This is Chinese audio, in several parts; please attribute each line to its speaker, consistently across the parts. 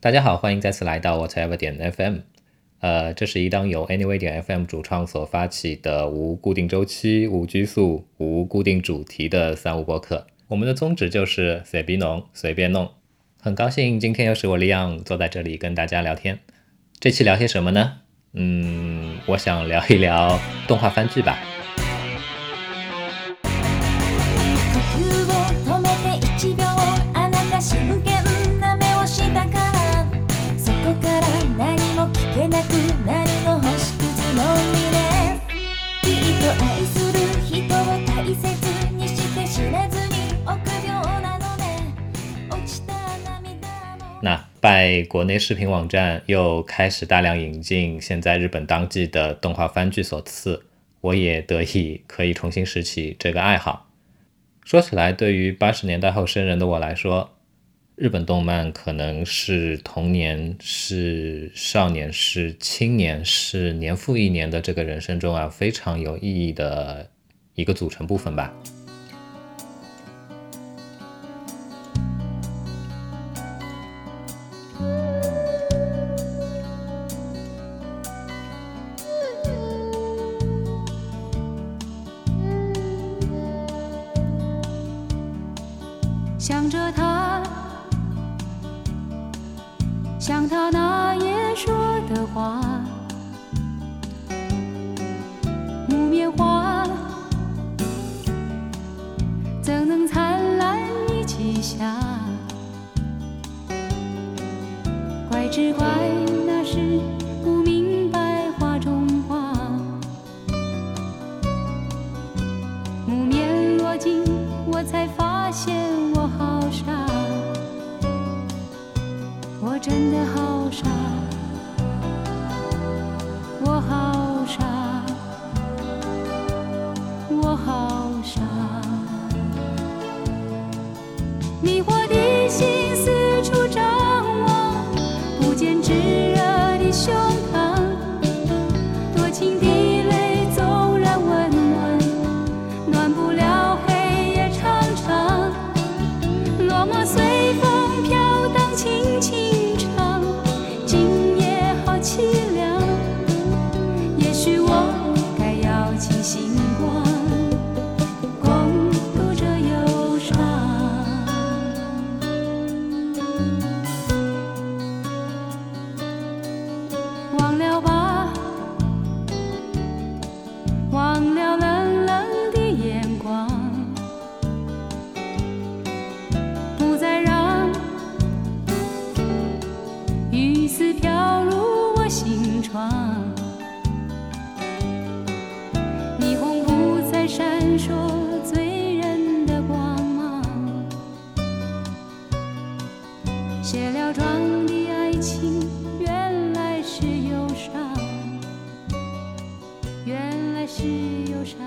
Speaker 1: 大家好，欢迎再次来到 Whatever 点 FM。呃，这是一档由 Anyway 点 FM 主创所发起的无固定周期、无拘束、无固定主题的三无播客。我们的宗旨就是随便弄，随便弄。很高兴今天又是我李昂坐在这里跟大家聊天。这期聊些什么呢？嗯，我想聊一聊动画番剧吧。那拜国内视频网站又开始大量引进现在日本当季的动画番剧所赐，我也得以可以重新拾起这个爱好。说起来，对于八十年代后生人的我来说，日本动漫可能是童年、是少年、是青年、是年复一年的这个人生中啊非常有意义的一个组成部分吧。
Speaker 2: 下？怪只怪那时不明白画中画，木棉落尽，我才发现我好傻，我。真的好傻，是忧伤，原来是忧伤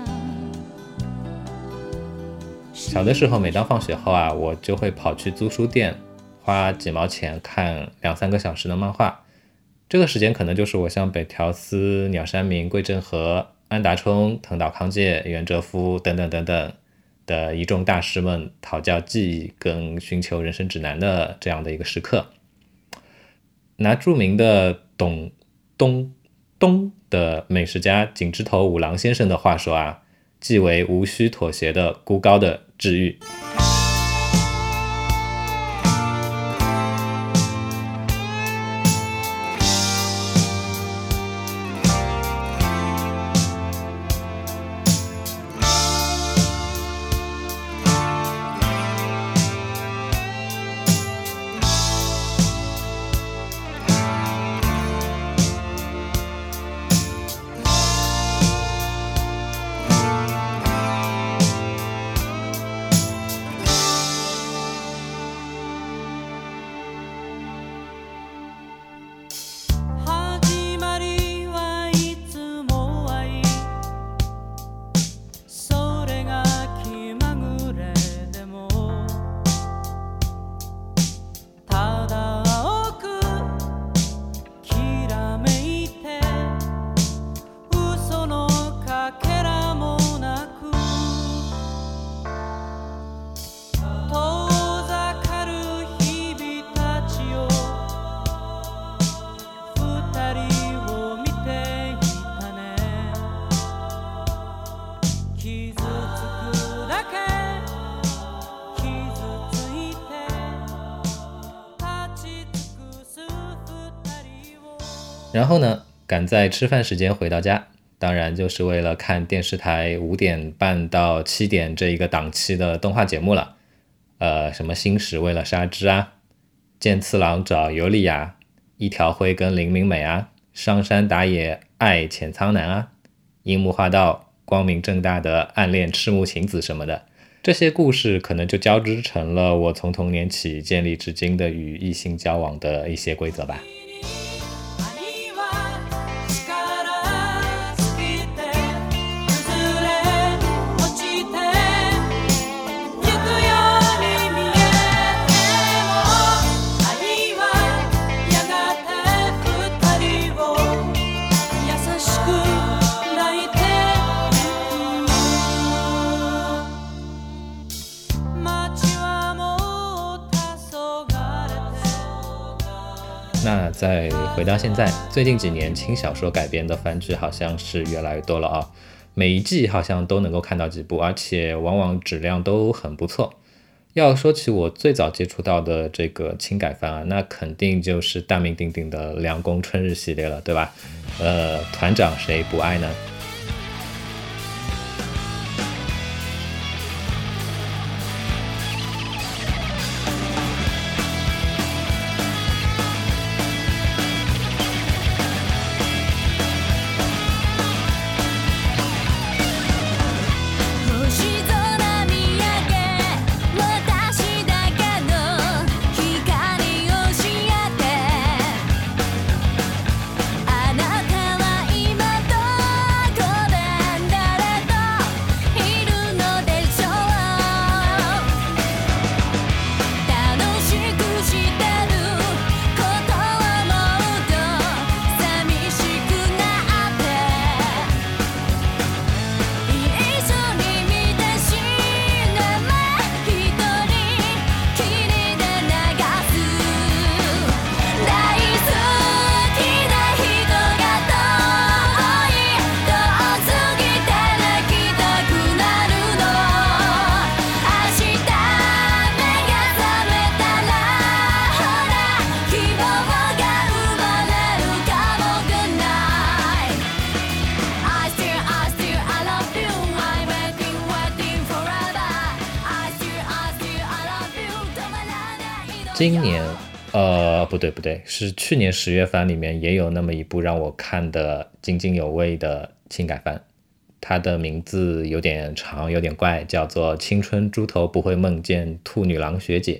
Speaker 1: 小的时候，每当放学后啊，我就会跑去租书店，花几毛钱看两三个小时的漫画。这个时间可能就是我向北条司、鸟山明、桂正和、安达充、藤岛康介、袁哲夫等等等等的一众大师们讨教技艺跟寻求人生指南的这样的一个时刻。拿著名的董东东的美食家井之头五郎先生的话说啊。即为无需妥协的孤高的治愈。然后呢，赶在吃饭时间回到家，当然就是为了看电视台五点半到七点这一个档期的动画节目了。呃，什么星矢为了纱织啊，剑次郎找尤利亚，一条辉跟林明美啊，上山打野爱浅仓男啊，樱木花道光明正大的暗恋赤木晴子什么的，这些故事可能就交织成了我从童年起建立至今的与异性交往的一些规则吧。那再回到现在，最近几年轻小说改编的番剧好像是越来越多了啊，每一季好像都能够看到几部，而且往往质量都很不错。要说起我最早接触到的这个轻改番啊，那肯定就是大名鼎鼎的《凉宫春日》系列了，对吧？呃，团长谁不爱呢？
Speaker 2: 今
Speaker 1: 年，呃，不对不对，是去年十月番里面也有那么一部让我看的津津有味的轻改番，它的名字有点长，有点怪，叫做《青春猪头不会梦见兔女郎学姐》。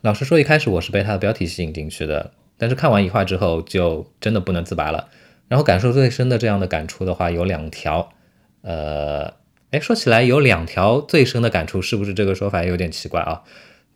Speaker 1: 老实说，一开始我是被它的标题吸引进去的，但是看完一话之后，就真的不能自拔了。然后感受最深的这样的感触的话，有两条。呃，哎，说起来有两条最深的感触，是不是这个说法有点奇怪啊？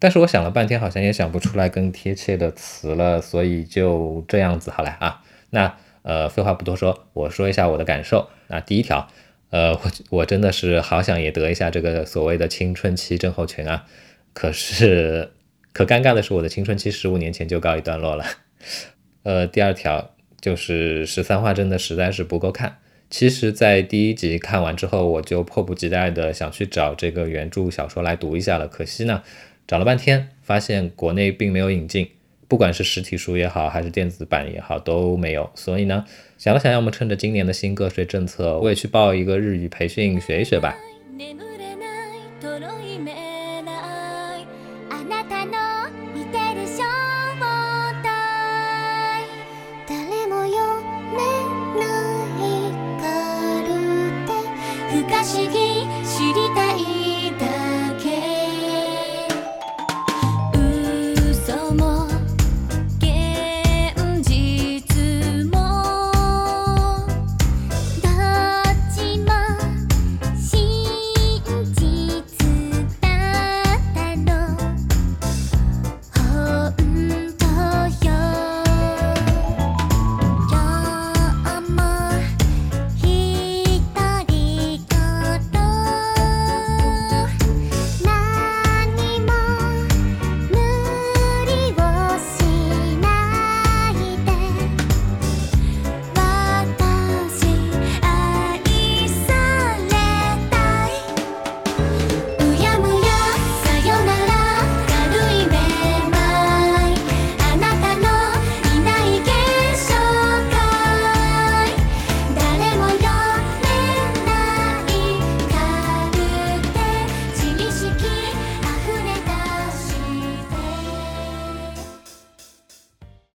Speaker 1: 但是我想了半天，好像也想不出来更贴切的词了，所以就这样子好了啊。那呃，废话不多说，我说一下我的感受。那第一条，呃，我我真的是好想也得一下这个所谓的青春期症候群啊。可是，可尴尬的是，我的青春期十五年前就告一段落了。呃，第二条就是十三话真的实在是不够看。其实，在第一集看完之后，我就迫不及待的想去找这个原著小说来读一下了。可惜呢，找了半天，发现国内并没有引进，不管是实体书也好，还是电子版也好，都没有。所以呢，想了想，要么趁着今年的新个税政策，我也去报一个日语培训学一学吧。